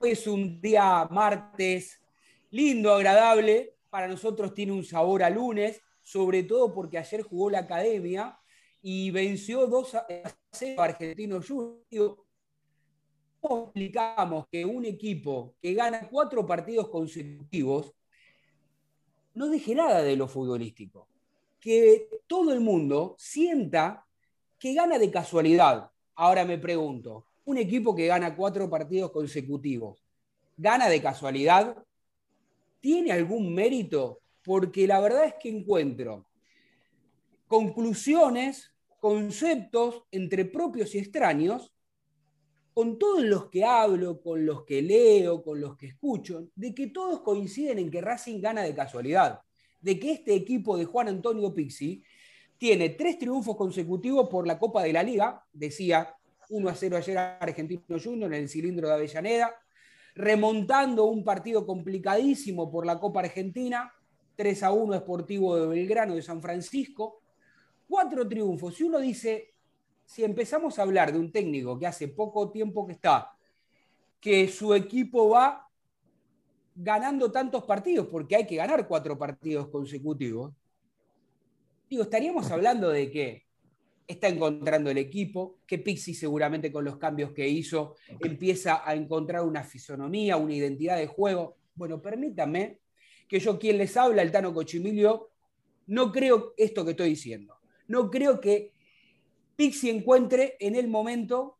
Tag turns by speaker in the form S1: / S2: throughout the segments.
S1: Es un día martes lindo, agradable. Para nosotros tiene un sabor a lunes, sobre todo porque ayer jugó la academia y venció 2 a 0 Argentino. ¿Cómo explicamos que un equipo que gana cuatro partidos consecutivos no deje nada de lo futbolístico? Que todo el mundo sienta que gana de casualidad. Ahora me pregunto, un equipo que gana cuatro partidos consecutivos, ¿gana de casualidad? ¿Tiene algún mérito? Porque la verdad es que encuentro conclusiones, conceptos entre propios y extraños, con todos los que hablo, con los que leo, con los que escucho, de que todos coinciden en que Racing gana de casualidad, de que este equipo de Juan Antonio Pixi tiene tres triunfos consecutivos por la Copa de la Liga, decía 1 a 0 ayer a Argentino Junior en el cilindro de Avellaneda, remontando un partido complicadísimo por la Copa Argentina, 3 a 1 Esportivo de Belgrano de San Francisco, cuatro triunfos. Y uno dice, si empezamos a hablar de un técnico que hace poco tiempo que está, que su equipo va ganando tantos partidos, porque hay que ganar cuatro partidos consecutivos, Digo, estaríamos hablando de que está encontrando el equipo, que Pixi seguramente con los cambios que hizo empieza a encontrar una fisonomía, una identidad de juego. Bueno, permítame que yo quien les habla, el Tano Cochimilio, no creo esto que estoy diciendo. No creo que Pixi encuentre en el momento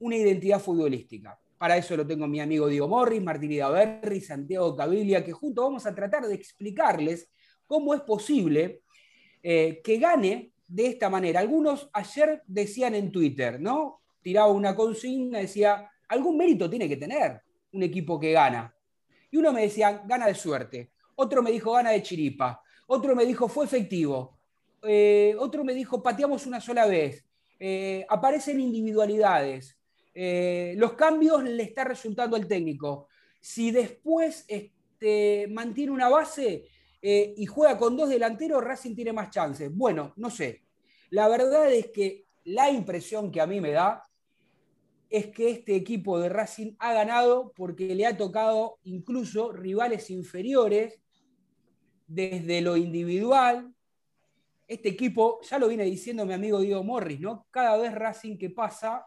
S1: una identidad futbolística. Para eso lo tengo mi amigo Diego Morris, Martín Idaverri, Santiago Cabilia, que juntos vamos a tratar de explicarles cómo es posible eh, que gane de esta manera. Algunos ayer decían en Twitter, ¿no? Tiraba una consigna, decía, algún mérito tiene que tener un equipo que gana. Y uno me decía, gana de suerte. Otro me dijo, gana de chiripa. Otro me dijo, fue efectivo. Eh, otro me dijo, pateamos una sola vez. Eh, aparecen individualidades. los cambios le está resultando al técnico. Si después este, mantiene una base, eh, y juega con dos delanteros, Racing tiene más chances. Bueno, no sé. La verdad es que la impresión que a mí me da es que este equipo de Racing ha ganado porque le ha tocado incluso rivales inferiores desde lo individual. Este equipo, ya lo viene diciendo mi amigo Diego Morris, ¿no? Cada vez Racing que pasa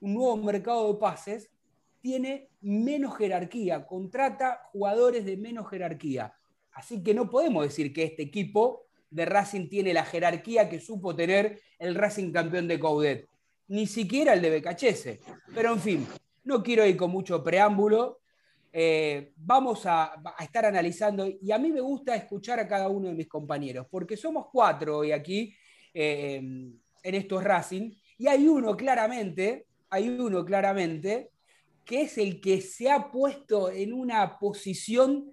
S1: un nuevo mercado de pases, tiene menos jerarquía, contrata jugadores de menos jerarquía. Así que no podemos decir que este equipo de Racing tiene la jerarquía que supo tener el Racing campeón de Coudet, ni siquiera el de Becachese. Pero en fin, no quiero ir con mucho preámbulo. Eh, vamos a, estar analizando, y a mí me gusta escuchar a cada uno de mis compañeros, porque somos cuatro hoy aquí eh, en estos Racing, y hay uno claramente hay uno claramente que es el que se ha puesto en una posición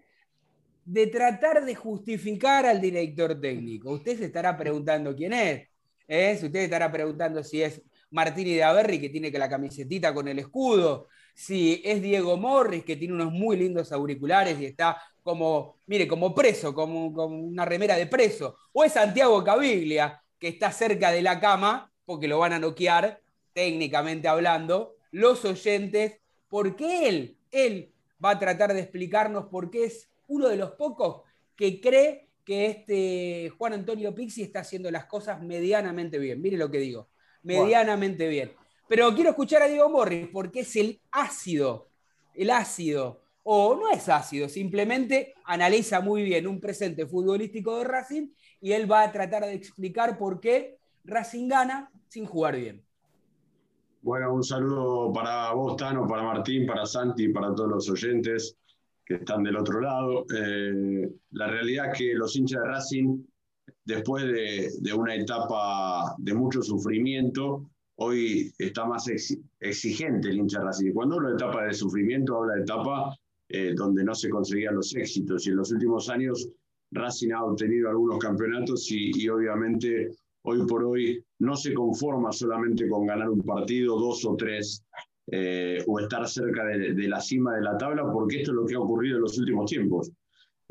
S1: de tratar de justificar al director técnico. Usted se estará preguntando quién es. ¿eh? Usted estará preguntando si es Martini de Averri, que tiene que la camisetita con el escudo, si es Diego Morris, que tiene unos muy lindos auriculares y está como, mire, como preso, como, como una remera de preso, o es Santiago Caviglia, que está cerca de la cama, porque lo van a noquear, técnicamente hablando, los oyentes, porque él, él va a tratar de explicarnos por qué es uno de los pocos que cree que este Juan Antonio Pixi está haciendo las cosas medianamente bien. Mire lo que digo, medianamente bien. Pero quiero escuchar a Diego Morris porque es el ácido, el ácido, o no es ácido, simplemente analiza muy bien un presente futbolístico de Racing y él va a tratar de explicar por qué Racing gana sin jugar bien.
S2: Bueno, un saludo para vos, Tano, para Martín, para Santi, para todos los oyentes que están del otro lado. Eh, la realidad es que los hinchas de Racing, después de, una etapa de mucho sufrimiento, hoy está más exigente el hincha de Racing. Cuando hablo de etapa de sufrimiento, habla de etapa eh, donde no se conseguían los éxitos. Y en los últimos años, Racing ha obtenido algunos campeonatos y obviamente hoy por hoy no se conforma solamente con ganar un partido, dos o tres, eh, o estar cerca de, la cima de la tabla, porque esto es lo que ha ocurrido en los últimos tiempos.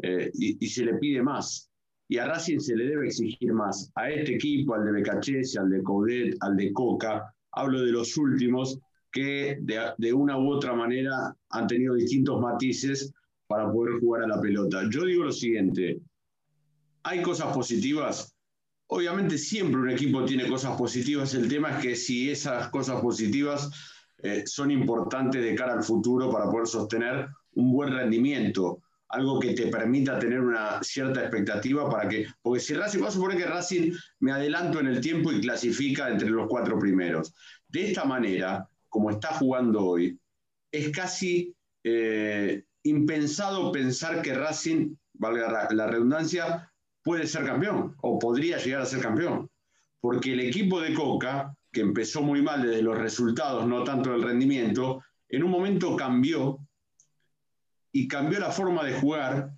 S2: Eh, y, se le pide más. Y a Racing se le debe exigir más. A este equipo, al de Becachese, al de Coudet, al de Coca, hablo de los últimos, que de, de una u otra manera han tenido distintos matices para poder jugar a la pelota. Yo digo lo siguiente, hay cosas positivas, Obviamente siempre un equipo tiene cosas positivas, el tema es que si esas cosas positivas eh, son importantes de cara al futuro para poder sostener un buen rendimiento, algo que te permita tener una cierta expectativa para que, porque si Racing, vamos a suponer que Racing me adelanto en el tiempo y clasifica entre los cuatro primeros. De esta manera, como está jugando hoy, es casi eh, impensado pensar que Racing, valga la redundancia, puede ser campeón o podría llegar a ser campeón. Porque el equipo de Coca, que empezó muy mal desde los resultados, no tanto el rendimiento, en un momento cambió y cambió la forma de jugar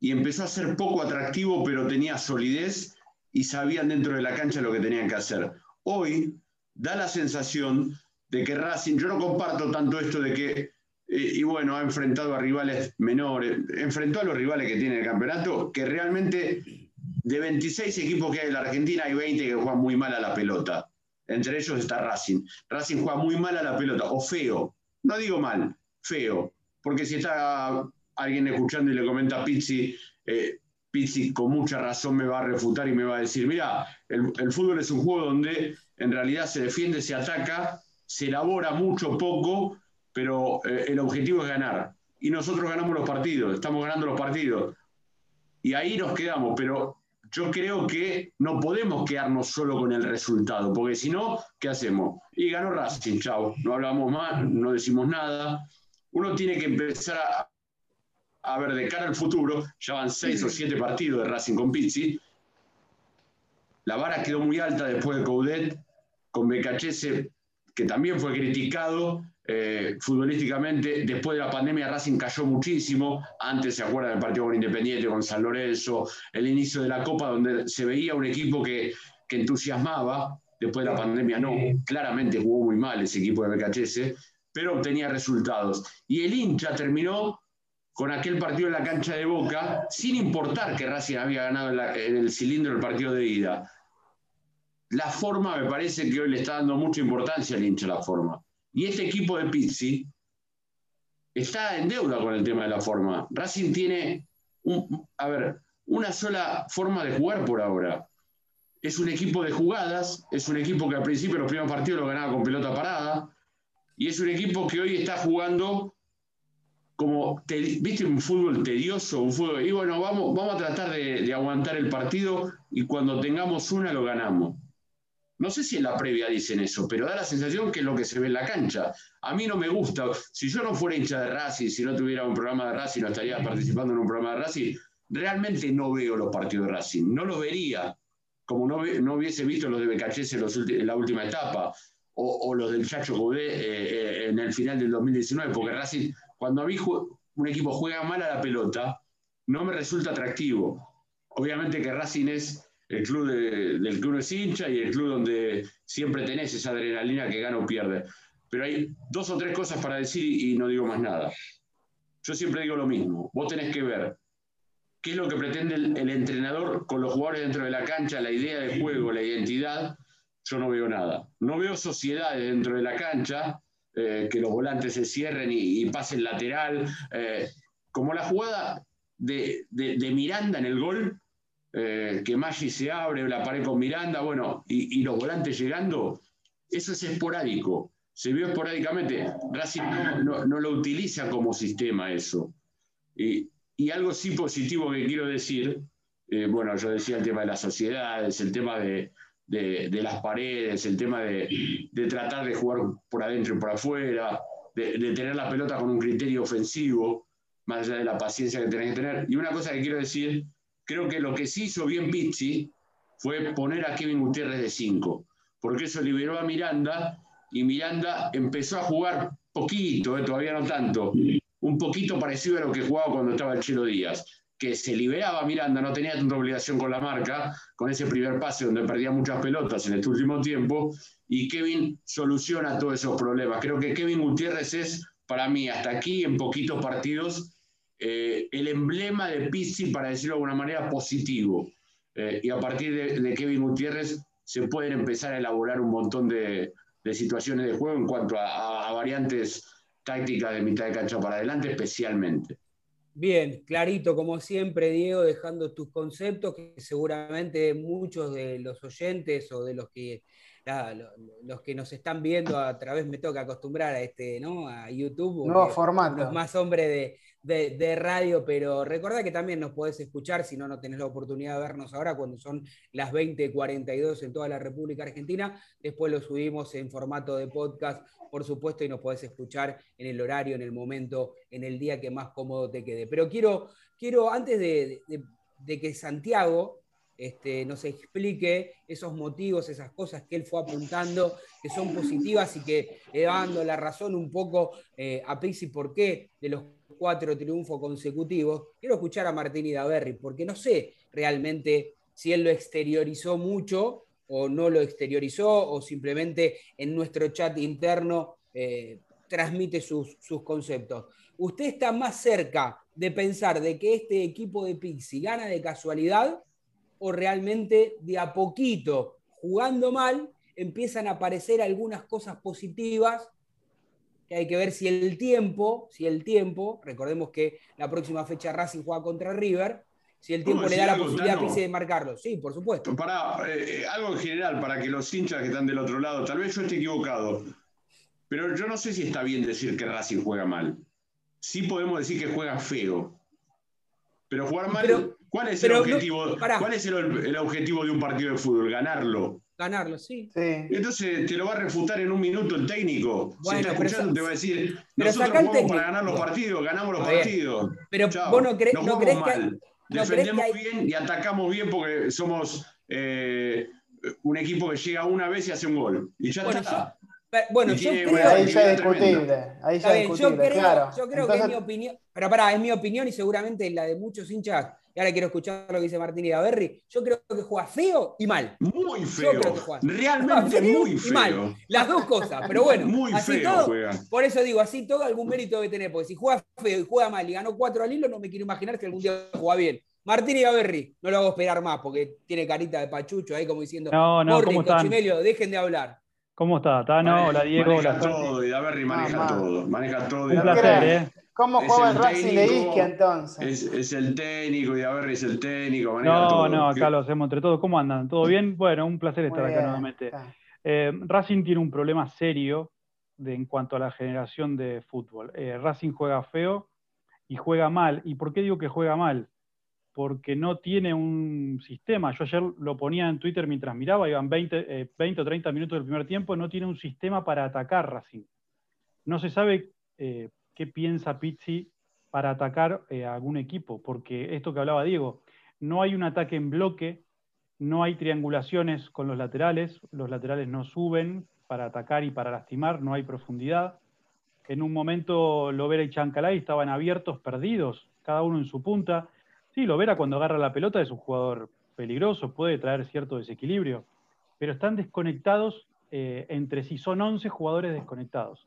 S2: y empezó a ser poco atractivo, pero tenía solidez y sabían dentro de la cancha lo que tenían que hacer. Hoy da la sensación de que Racing, yo no comparto tanto esto de que, eh, y bueno, ha enfrentado a rivales menores, enfrentó a los rivales que tiene el campeonato, que realmente de 26 equipos que hay en la Argentina, hay 20 que juegan muy mal a la pelota. Entre ellos está Racing. Racing juega muy mal a la pelota, o feo. No digo mal, feo. Porque si está alguien escuchando y le comenta a Pizzi, eh, Pizzi con mucha razón me va a refutar y me va a decir, mira, el, fútbol es un juego donde en realidad se defiende, se ataca, se elabora mucho, poco, pero eh, el objetivo es ganar. Y nosotros ganamos los partidos, estamos ganando los partidos. Y ahí nos quedamos, pero yo creo que no podemos quedarnos solo con el resultado, porque si no, ¿qué hacemos? Y ganó Racing, chao, no hablamos más, no decimos nada. Uno tiene que empezar a, ver de cara al futuro, ya van seis o siete partidos de Racing con Pizzi. La vara quedó muy alta después de Coudet, con Becachese, que también fue criticado, eh, futbolísticamente, después de la pandemia Racing cayó muchísimo. Antes se acuerda del partido con Independiente, con San Lorenzo, el inicio de la Copa, donde se veía un equipo que, entusiasmaba. Después de la pandemia no, claramente jugó muy mal ese equipo de BKHS, pero obtenía resultados. Y el hincha terminó con aquel partido en la cancha de Boca, sin importar que Racing había ganado en, el cilindro el partido de ida. La forma me parece que hoy le está dando mucha importancia al hincha la forma. Y este equipo de Pizzi está en deuda con el tema de la forma. Racing tiene, a ver, una sola forma de jugar por ahora. Es un equipo de jugadas, es un equipo que al principio los primeros partidos lo ganaba con pelota parada, y es un equipo que hoy está jugando como, viste, un fútbol tedioso, un fútbol, y bueno, vamos, vamos a tratar de, aguantar el partido y cuando tengamos una lo ganamos. No sé si en la previa dicen eso, pero da la sensación que es lo que se ve en la cancha. A mí no me gusta. Si yo no fuera hincha de Racing, si no tuviera un programa de Racing, no estaría participando en un programa de Racing, realmente no veo los partidos de Racing. No los vería, como no, no hubiese visto los de Becachese en, la última etapa o, los del Chacho Cudé eh, eh, en el final del 2019, porque Racing, cuando a mí un equipo juega mal a la pelota, no me resulta atractivo. Obviamente que Racing es el club del club de hincha y el club donde siempre tenés esa adrenalina que gana o pierde. Pero hay dos o tres cosas para decir y no digo más nada. Yo siempre digo lo mismo. Vos tenés que ver qué es lo que pretende el entrenador con los jugadores dentro de la cancha, la idea de juego, la identidad, yo no veo nada. No veo sociedades dentro de la cancha, eh, que los volantes se cierren y, pasen lateral. Eh, como la jugada de, Miranda en el gol, eh, que Maggi se abre la pared con Miranda, bueno, y, los volantes llegando, eso es esporádico. Se vio esporádicamente. Racing no, lo utiliza como sistema eso. Y, y, algo sí positivo que quiero decir, bueno, yo decía el tema de las sociedades, el tema de, de, las paredes, el tema de, tratar de jugar por adentro y por afuera, de, tener la pelota con un criterio ofensivo, más allá de la paciencia que tenés que tener. Y una cosa que quiero decir, creo que lo que sí hizo bien Pizzi fue poner a Kevin Gutiérrez de 5, porque eso liberó a Miranda y Miranda empezó a jugar poquito, eh, todavía no tanto, un poquito parecido a lo que jugaba cuando estaba el Chelo Díaz que se liberaba Miranda, no tenía tanta obligación con la marca, con ese primer pase donde perdía muchas pelotas en este último tiempo, y Kevin soluciona todos esos problemas. Creo que Kevin Gutiérrez es, para mí, hasta aquí, en poquitos partidos, eh, el emblema de Pizzi, para decirlo de alguna manera, positivo. Eh, y a partir de, Kevin Gutiérrez se pueden empezar a elaborar un montón de, situaciones de juego en cuanto a variantes tácticas de mitad de cancha para adelante, especialmente.
S1: Bien, clarito, como siempre, Diego, dejando tus conceptos, que seguramente muchos de los oyentes o de los que, los que nos están viendo a través, me toca acostumbrar a este, ¿no? A YouTube.
S3: Nuevo formato.
S1: Los más hombres de, de, radio, pero recuerda que también nos podés escuchar, si no, no tenés la oportunidad de vernos ahora, cuando son las 20.42 en toda la República Argentina. Después lo subimos en formato de podcast, por supuesto, y nos podés escuchar en el horario, en el momento, en el día que más cómodo te quede. Pero quiero, quiero antes de, que Santiago este, nos explique esos motivos, esas cosas que él fue apuntando, que son positivas y que le dando la razón un poco eh, a Pixi por qué de los cuatro triunfos consecutivos. Quiero escuchar a Martín y Daverri, porque no sé realmente si él lo exteriorizó mucho o no lo exteriorizó, o simplemente en nuestro chat interno eh, transmite sus, conceptos. ¿Usted está más cerca de pensar de que este equipo de Pixi gana de casualidad o realmente de a poquito, jugando mal, empiezan a aparecer algunas cosas positivas que hay que ver si el tiempo, si el tiempo, recordemos que la próxima fecha Racing juega contra River, si el tiempo le da la posibilidad a Pizzi de marcarlo. Sí, por supuesto.
S2: Para, eh, algo en general, para que los hinchas que están del otro lado, tal vez yo esté equivocado, pero yo no sé si está bien decir que Racing juega mal. Sí podemos decir que juega feo. Pero jugar mal, ¿cuál es, el, objetivo, ¿cuál es el objetivo de un partido de fútbol? Ganarlo
S1: ganarlo, sí.
S2: Entonces te lo va a refutar en un minuto el técnico. si está escuchando, te va a decir, nosotros jugamos para ganar los partidos, ganamos los partidos.
S1: Pero vos no, crees que...
S2: Defendemos bien y atacamos bien porque somos eh, un equipo que llega una vez y hace un gol. Y ya está.
S1: bueno, yo creo,
S3: ahí ya es discutible. Ahí ya
S1: yo creo, yo creo que es mi opinión. Pero pará, es mi opinión y seguramente la de muchos hinchas y ahora quiero escuchar lo que dice Martín y Gaberri, yo creo que juega feo y mal.
S2: Muy feo. Realmente muy feo. Y mal.
S1: Las dos cosas, pero bueno. Muy así feo todo, Por eso digo, así todo algún mérito debe tener, porque si juega feo y juega mal y ganó cuatro al hilo, no me quiero imaginar que algún día juega bien. Martín y Gaberri, no lo hago esperar más porque tiene carita de pachucho ahí como diciendo,
S3: no, no, ¿cómo
S1: dejen de hablar.
S3: ¿Cómo está? Tano, hola Diego,
S2: maneja todo, y Gaberri maneja todo, maneja todo.
S3: Un placer, ¿eh?
S4: ¿Cómo juega el Racing de Isquia entonces?
S2: Es, el técnico, y Averri es el técnico.
S3: No, no, acá lo hacemos entre todos. ¿Cómo andan? ¿Todo bien? Bueno, un placer estar acá nuevamente. Eh, Racing tiene un problema serio de, en cuanto a la generación de fútbol. Eh, Racing juega feo y juega mal. ¿Y por qué digo que juega mal? Porque no tiene un sistema. Yo ayer lo ponía en Twitter mientras miraba, iban 20, 20 eh, o 30 minutos del primer tiempo, no tiene un sistema para atacar Racing. No se sabe qué piensa Pizzi para atacar eh, a algún equipo, porque esto que hablaba Diego, no hay un ataque en bloque, no hay triangulaciones con los laterales, los laterales no suben para atacar y para lastimar, no hay profundidad. En un momento Lovera y Chancalay estaban abiertos, perdidos, cada uno en su punta. Sí, Lovera cuando agarra la pelota es un jugador peligroso, puede traer cierto desequilibrio, pero están desconectados eh, entre sí, son 11 jugadores desconectados.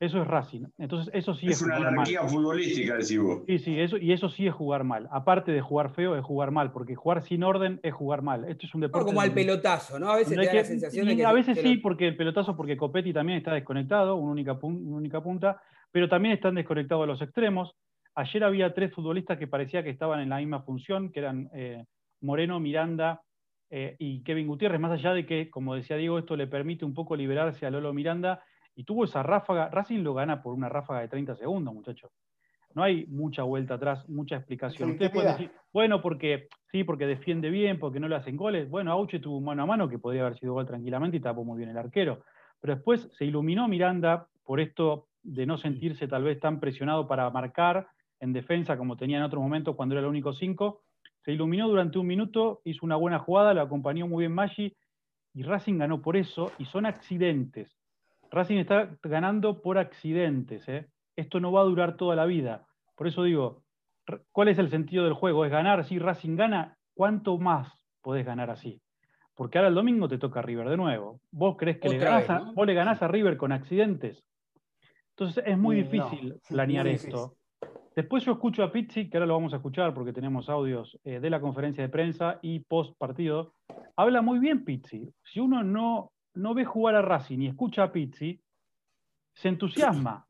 S3: Eso es Racing. Entonces, eso sí es,
S2: es una anarquía futbolística, decís vos.
S3: Sí, sí, eso, y eso sí es jugar mal. Aparte de jugar feo, es jugar mal, porque jugar sin orden es jugar mal. Esto es un deporte.
S1: como al pelotazo, ¿no? A veces te da la sensación de que.
S3: A veces sí, porque el pelotazo, porque Copetti también está desconectado, una única, única punta, pero también están desconectados los extremos. Ayer había tres futbolistas que parecía que estaban en la misma función, que eran eh, Moreno, Miranda eh, y Kevin Gutiérrez, más allá de que, como decía Diego, esto le permite un poco liberarse a Lolo Miranda y tuvo esa ráfaga. Racing lo gana por una ráfaga de 30 segundos, muchachos. No hay mucha vuelta atrás, mucha explicación. Ustedes pueden decir, bueno, porque sí, porque defiende bien, porque no le hacen goles. Bueno, Auche tuvo mano a mano que podría haber sido gol tranquilamente y tapó muy bien el arquero. Pero después se iluminó Miranda por esto de no sentirse tal vez tan presionado para marcar en defensa como tenía en otro momento cuando era el único cinco. Se iluminó durante un minuto, hizo una buena jugada, lo acompañó muy bien Maggi y Racing ganó por eso y son accidentes. Racing está ganando por accidentes. ¿eh? Esto no va a durar toda la vida. Por eso digo, ¿cuál es el sentido del juego? ¿Es ganar? Si Racing gana, ¿cuánto más podés ganar así? Porque ahora el domingo te toca a River de nuevo. ¿Vos crees que le, ganás a, vos le ganás a River con accidentes? Entonces es muy difícil planear esto. Después yo escucho a Pizzi, que ahora lo vamos a escuchar porque tenemos audios eh, de la conferencia de prensa y post partido. Habla muy bien Pizzi. Si uno no no ve jugar a Racing y escucha a Pizzi, se entusiasma,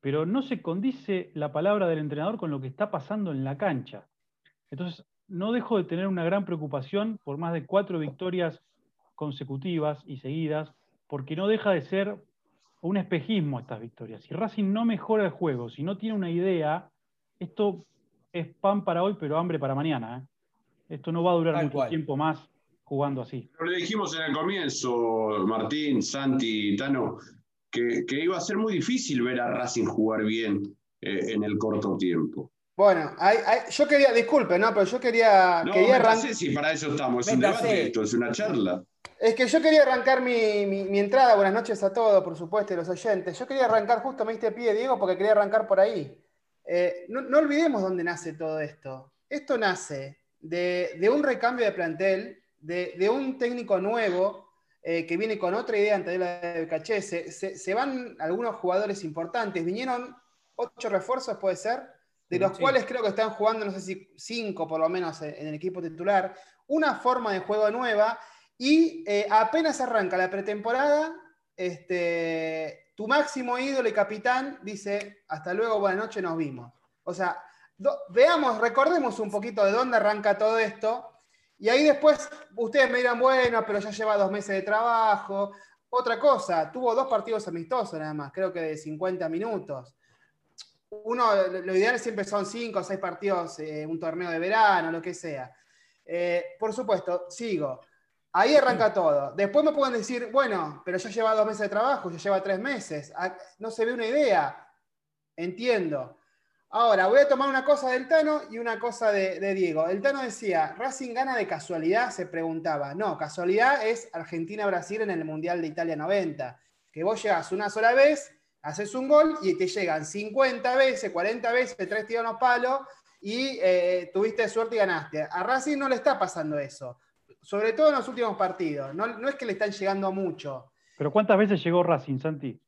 S3: pero no se condice la palabra del entrenador con lo que está pasando en la cancha. Entonces, no dejo de tener una gran preocupación por más de cuatro victorias consecutivas y seguidas, porque no deja de ser un espejismo estas victorias. Si Racing no mejora el juego, si no tiene una idea, esto es pan para hoy, pero hambre para mañana. ¿eh? Esto no va a durar mucho tiempo más jugando así.
S2: Pero le dijimos en el comienzo, Martín, Santi, Tano, que, iba a ser muy difícil ver a Racing jugar bien eh, en el corto tiempo.
S4: Bueno, yo quería, disculpe, ¿no? Pero yo quería.
S2: No,
S4: quería
S2: arrancar. Sí, para eso estamos, es un debate, esto es una charla.
S4: Es que yo quería arrancar mi, mi, entrada. Buenas noches a todos, por supuesto, y los oyentes. Yo quería arrancar, justo me diste pie, Diego, porque quería arrancar por ahí. Eh, no, no, olvidemos dónde nace todo esto. Esto nace de, de un recambio de plantel de, un técnico nuevo eh, que viene con otra idea antes de la de Caché. Se, van algunos jugadores importantes. Vinieron ocho refuerzos, puede ser, de los cuales creo que están jugando, no sé si cinco por lo menos en el equipo titular. Una forma de juego nueva y eh, apenas arranca la pretemporada, este, tu máximo ídolo y capitán dice, hasta luego, buenas noches, nos vimos. O sea, veamos, recordemos un poquito de dónde arranca todo esto y ahí después ustedes me dirán, bueno, pero ya lleva dos meses de trabajo. Otra cosa, tuvo dos partidos amistosos nada más, creo que de 50 minutos. Uno, lo ideal siempre son cinco o seis partidos, eh, un torneo de verano, lo que sea. Eh, por supuesto, sigo. Ahí arranca todo. Después me pueden decir, bueno, pero ya lleva dos meses de trabajo, ya lleva tres meses. Ah, no se ve una idea. Entiendo. Ahora, voy a tomar una cosa del Tano y una cosa de, Diego. El Tano decía, ¿Racing gana de casualidad? Se preguntaba. No, casualidad es Argentina-Brasil en el Mundial de Italia 90. Que vos llegas una sola vez, haces un gol y te llegan 50 veces, 40 veces, tres tiros palos y eh, tuviste suerte y ganaste. A Racing no le está pasando eso, sobre todo en los últimos partidos. No, no es que le están llegando mucho.
S3: Pero ¿cuántas veces llegó Racing, Santi?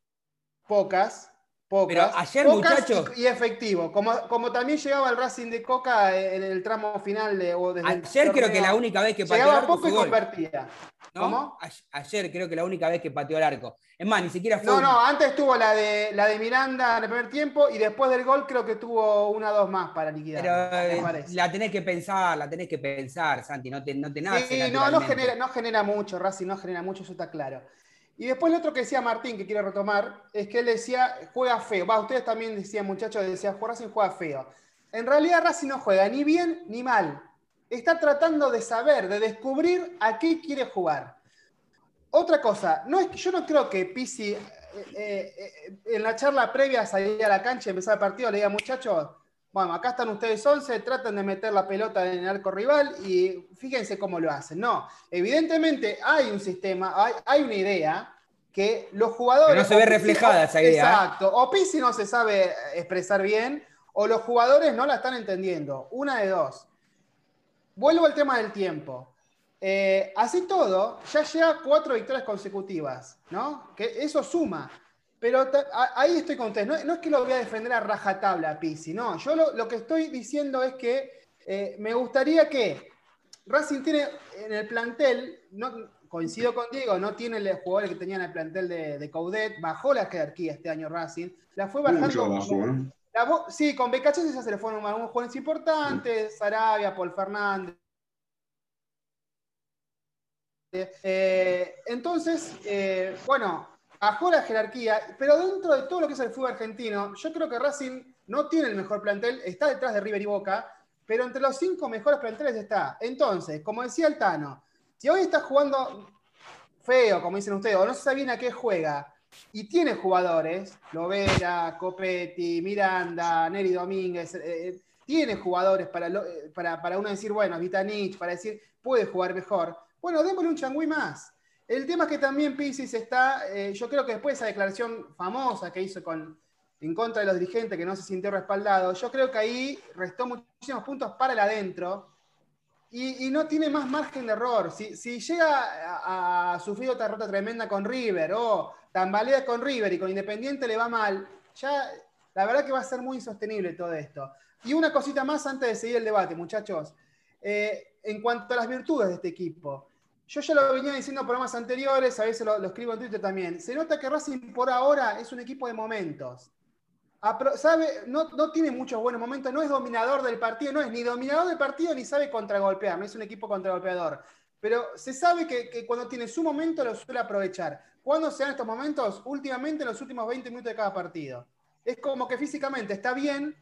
S4: Pocas. Pocas,
S1: Pero ayer, muchachos.
S4: Y, y efectivo. Como, como también llegaba el Racing de Coca en el tramo final de. O desde
S1: Ayer creo que la única vez que pateó el
S4: Llegaba
S1: arco
S4: poco y convertía.
S1: ¿no?
S4: ¿Cómo?
S1: Ayer creo que la única vez que pateó el arco. Es más, ni siquiera fue.
S4: No,
S1: un-
S4: no, antes tuvo la de, la de Miranda en el primer tiempo y después del gol creo que tuvo una o dos más para liquidar.
S1: Pero eh, la tenés que pensar, la tenés que pensar, Santi, no te, no te nace.
S4: Sí, no, no genera, no genera mucho, Racing no genera mucho, eso está claro. Y después lo otro que decía Martín, que quiero retomar, es que él decía, juega feo. Va, ustedes también decían, muchachos, decían, Racing juega feo. En realidad Racing no juega ni bien ni mal. Está tratando de saber, de descubrir a qué quiere jugar. Otra cosa, no es que, yo no creo que Pisi eh, eh, eh, en la charla previa a salir a la cancha y empezar el partido le diga, muchachos, bueno, acá están ustedes 11, tratan de meter la pelota en el arco rival y fíjense cómo lo hacen. No, evidentemente hay un sistema, hay, hay una idea que los jugadores...
S1: Pero no se ve reflejada esa idea, ¿eh?
S4: Exacto, o Pizzi no se sabe expresar bien o los jugadores no la están entendiendo. Una de dos. Vuelvo al tema del tiempo. Eh, así todo, ya llega cuatro victorias consecutivas, ¿no? Que eso suma. Pero ahí estoy con ustedes. No, no es que lo voy a defender a rajatabla a Pizzi, no. Yo lo, lo que estoy diciendo es que eh, me gustaría que Racing tiene en el plantel, no, coincido con Diego, no tiene los jugadores que tenían en el plantel de, de Coudet, bajó la jerarquía este año Racing, la fue bajando.
S2: Mucho abajo, ¿eh?
S4: La sí, con Becachese ya se le fueron algunos jugadores importantes, Sarabia, Paul Fernández. Eh, entonces, bueno, bajó la jerarquía, pero dentro de todo lo que es el fútbol argentino, yo creo que Racing no tiene el mejor plantel, está detrás de River y Boca, pero entre los cinco mejores planteles está. Entonces, como decía el Tano, si hoy está jugando feo, como dicen ustedes, o no se sabe bien a qué juega, y tiene jugadores, Lovera, Copetti, Miranda, Neri Domínguez, eh, eh, tiene jugadores para, eh, para, para uno decir, bueno, Vitanich, para decir, puede jugar mejor. Bueno, démosle un changüí más. El tema es que también Pisis está, eh, yo creo que después de esa declaración famosa que hizo con, en contra de los dirigentes, que no se sintió respaldado, yo creo que ahí restó muchísimos puntos para el adentro y, no tiene más margen de error. Si, llega a, sufrir otra derrota tremenda con River o tambalea con River y con Independiente le va mal, ya la verdad que va a ser muy insostenible todo esto. Y una cosita más antes de seguir el debate, muchachos. Eh, en cuanto a las virtudes de este equipo, yo ya lo venía diciendo en programas anteriores, a veces lo, escribo en Twitter también. Se nota que Racing por ahora es un equipo de momentos. Sabe, no, tiene muchos buenos momentos, no es dominador del partido, no es ni dominador del partido ni sabe contragolpear, no es un equipo contragolpeador. Pero se sabe que, que cuando tiene su momento lo suele aprovechar. ¿Cuándo se dan estos momentos? Últimamente en los últimos 20 minutos de cada partido. Es como que físicamente está bien,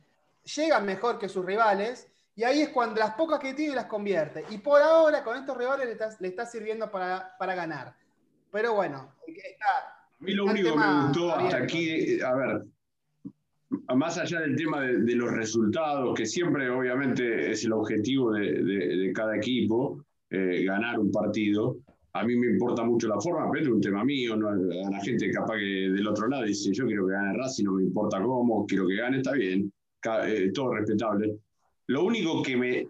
S4: llega mejor que sus rivales, y ahí es cuando las pocas que tiene las convierte. Y por ahora con estos rivales le está, le está sirviendo para, para ganar. Pero bueno, está,
S2: A mí lo único que me gustó hasta aquí, a ver, más allá del tema de, de los resultados, que siempre obviamente es el objetivo de, de- de cada equipo, eh, ganar un partido, a mí me importa mucho la forma, pero es un tema mío, ¿no? a la gente capaz que del otro lado dice, yo quiero que gane Racing, no me importa cómo, quiero que gane, está bien, eh, todo respetable. Lo único que me,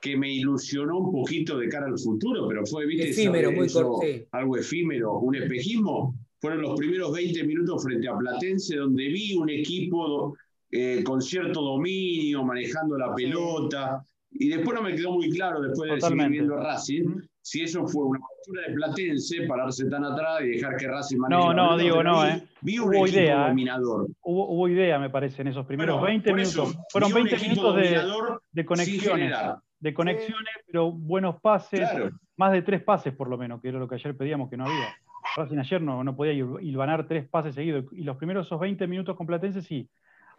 S2: que me ilusionó un poquito de cara al futuro, pero fue, viste, eso-
S1: Efímero, muy
S2: eso-
S1: corto, sí.
S2: algo efímero, un espejismo, fueron los primeros 20 minutos frente a Platense, donde vi un equipo eh, con cierto dominio, manejando la pelota, y después no me quedó muy claro, después de seguir viendo a Racing, si eso fue una postura de Platense, pararse tan atrás y dejar que Racing maneje
S3: No,
S2: la
S3: no,
S2: pelota,
S3: digo, no, eh.
S2: Vi un
S3: Hubo
S2: equipo
S3: idea, eh.
S2: dominador.
S3: Hubo, hubo idea, me parece, en esos primeros
S2: Bueno,
S3: 20
S2: por eso,
S3: minutos. Fueron
S2: vi un
S3: 20
S2: equipo
S3: minutos de, de conexiones. De conexiones, pero buenos pases.
S2: Claro.
S3: Más de tres pases, por lo menos, que era lo que ayer pedíamos que no había. Racing ayer no, no podía hil- hilvanar tres pases seguidos. Y los primeros esos 20 minutos con Platense sí.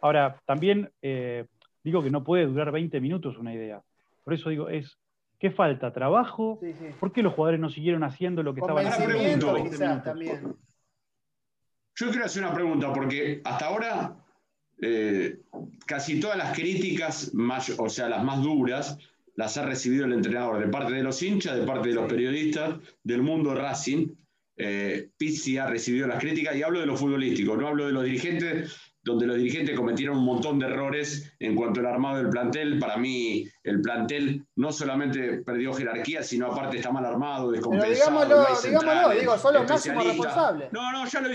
S3: Ahora, también eh, digo que no puede durar 20 minutos una idea. Por eso digo, es ¿qué falta? ¿Trabajo?
S4: sí, sí.
S3: ¿Por qué los jugadores no siguieron haciendo lo que estaban haciendo?
S4: Quizás también.
S2: Yo quiero hacer una pregunta, porque hasta ahora eh, casi todas las críticas, más, o sea, las más duras, las ha recibido el entrenador de parte de los hinchas, de parte de los periodistas, del mundo Racing. Eh, Pizzi ha recibido las críticas y hablo de lo futbolístico, no hablo de los dirigentes, donde los dirigentes cometieron un montón de errores en cuanto al armado del plantel. Para mí, el plantel no solamente perdió jerarquía, sino aparte está mal armado, descompensado.
S4: Pero digámoslo, digámoslo, digo, son los máximos responsables.
S2: No, no, ya lo,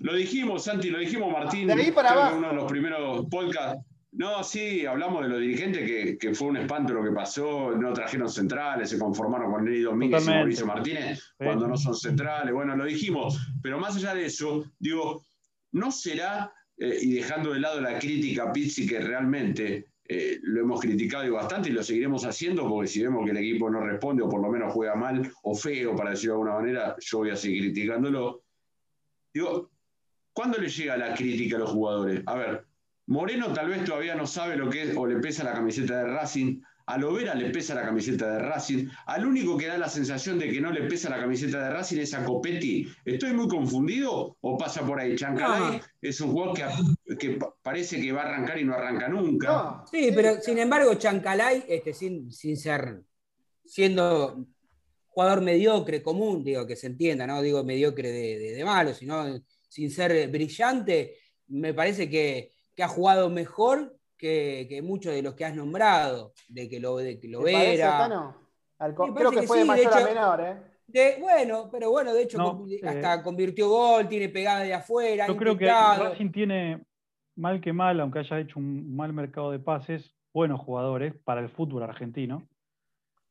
S2: lo dijimos, Santi, lo dijimos, Martín.
S4: De ahí para abajo.
S2: Uno de los primeros podcasts. No, sí, hablamos de los dirigentes, que, que, fue un espanto lo que pasó, no trajeron centrales, se conformaron con Nelly Domínguez y Mauricio Martínez, cuando no son centrales, bueno, lo dijimos, pero más allá de eso, digo, ¿no será eh, y dejando de lado la crítica a Pizzi, que realmente eh, lo hemos criticado y bastante y lo seguiremos haciendo, porque si vemos que el equipo no responde o por lo menos juega mal o feo, para decirlo de alguna manera, yo voy a seguir criticándolo. Digo, ¿cuándo le llega la crítica a los jugadores? A ver, Moreno tal vez todavía no sabe lo que es o le pesa la camiseta de Racing, a Lovera le pesa la camiseta de Racing. Al único que da la sensación de que no le pesa la camiseta de Racing es a Copetti. ¿Estoy muy confundido o pasa por ahí? Chancalay es un jugador que, parece que va a arrancar y no arranca nunca.
S1: Sí, pero sin embargo, Chancalay, este, sin, sin ser, siendo jugador mediocre, común, digo, que se entienda, no digo mediocre de, malo, sino sin ser brillante, me parece que, que ha jugado mejor que, muchos de los que has nombrado, de que lo, de que lo
S4: era. creo que, fue de mayor a menor, ¿eh?
S1: bueno, pero bueno, de hecho hasta convirtió gol, tiene pegada de afuera.
S3: Yo creo que Racing tiene mal que mal, aunque haya hecho un mal mercado de pases, buenos jugadores para el fútbol argentino,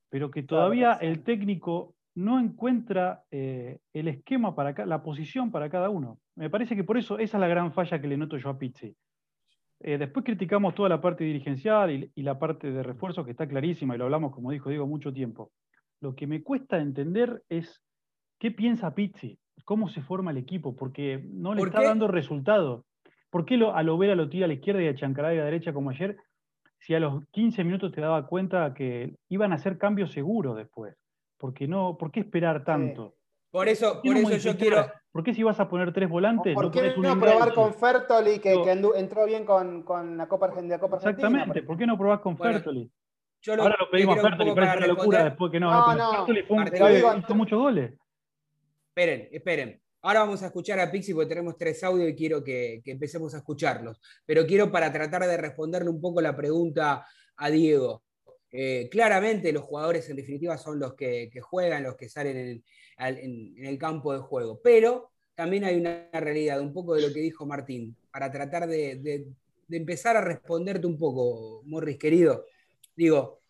S3: pero que todavía el técnico no encuentra eh, el esquema para la posición para cada uno. Me parece que por eso esa es la gran falla que le noto yo a Pizzi. Eh, después criticamos toda la parte dirigencial y, la parte de refuerzo que está clarísima y lo hablamos, como dijo Diego, mucho tiempo. Lo que me cuesta entender es qué piensa Pizzi, cómo se forma el equipo, porque no le está dando resultado. ¿Por qué lo, a Lovera lo tira a la izquierda y a Chancaray a la derecha como ayer? Si a los 15 minutos te daba cuenta que iban a hacer cambios seguros después. Porque no, ¿Por qué esperar tanto?
S1: Por eso, por eso yo quiero.
S3: ¿Por qué si vas a poner tres volantes?
S4: ¿Por qué no, probar con Fertoli, que, entró bien con, con la Copa, Argentina,
S3: Exactamente, ¿por qué no probás con Fertoli? Ahora lo pedimos a Fertoli, parece una locura después que no.
S4: No, no,
S3: Fertoli fue un que hizo muchos goles.
S1: Esperen, esperen. Ahora vamos a escuchar a Pixi porque tenemos tres audios y quiero que, que, empecemos a escucharlos. Pero quiero para tratar de responderle un poco la pregunta a Diego. Eh, claramente los jugadores en definitiva son los que, juegan, los que salen en, el campo de juego, pero también hay una realidad, un poco de lo que dijo Martín, para tratar de, empezar a responderte un poco, Morris, querido. Digo,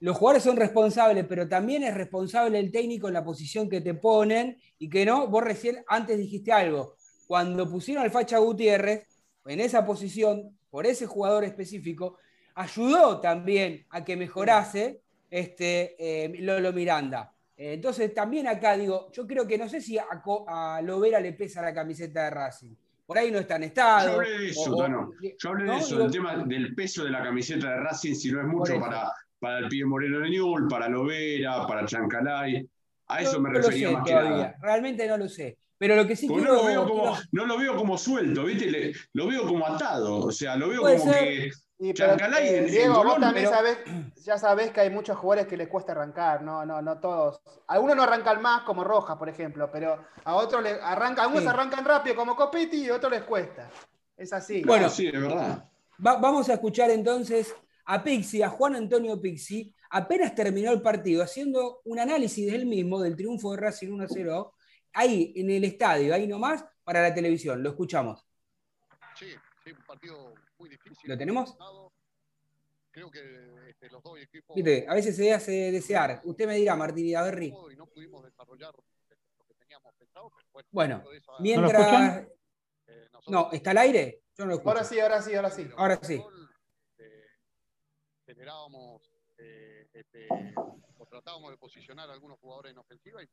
S1: los jugadores son responsables, pero también es responsable el técnico en la posición que te ponen y que no, vos recién antes dijiste algo, cuando pusieron al Facha Gutiérrez en esa posición, por ese jugador específico, ayudó también a que mejorase este, eh, Lolo Miranda. Eh, entonces, también acá digo, yo creo que no sé si a, Lovera le pesa la camiseta de Racing. Por ahí no está en estado.
S2: Yo hablé de eso, Yo hablé de eso, del tema del peso de la camiseta de Racing, si no es mucho para, para el pibe Moreno de Newell, para Lovera, para Chancalay. A eso me refería más que nada.
S1: Realmente no lo sé. Pero lo que sí quiero,
S2: no, lo veo como, no lo veo como suelto, ¿viste? lo veo como atado. O sea, lo veo como que
S4: eh, Diego, vos también sabés, ya sabés que hay muchos jugadores que les cuesta arrancar, no, no, no todos. Algunos no arrancan más, como Rojas, por ejemplo, pero a otros les arranca, algunos arrancan rápido, como Copetti, y a otros les cuesta. Es así.
S2: Bueno, sí, de verdad.
S1: vamos a escuchar entonces a Pixi, a Juan Antonio Pixi, apenas terminó el partido, haciendo un análisis del mismo, del triunfo de Racing 1-0, ahí en el estadio, ahí nomás, para la televisión. Lo escuchamos.
S5: Sí, sí, un partido muy difícil.
S1: ¿Lo tenemos?
S5: Creo que este, los dos equipos.
S1: a veces se hace desear. Usted me dirá, Martín y Averri.
S5: no pudimos desarrollar lo que teníamos pensado.
S1: bueno, mientras. Eh, ¿No, está al aire? Yo no lo escucho.
S4: Ahora sí, ahora sí, ahora sí.
S1: Ahora sí.
S5: Eh, generábamos, eh, este, o tratábamos de posicionar a algunos jugadores en ofensiva y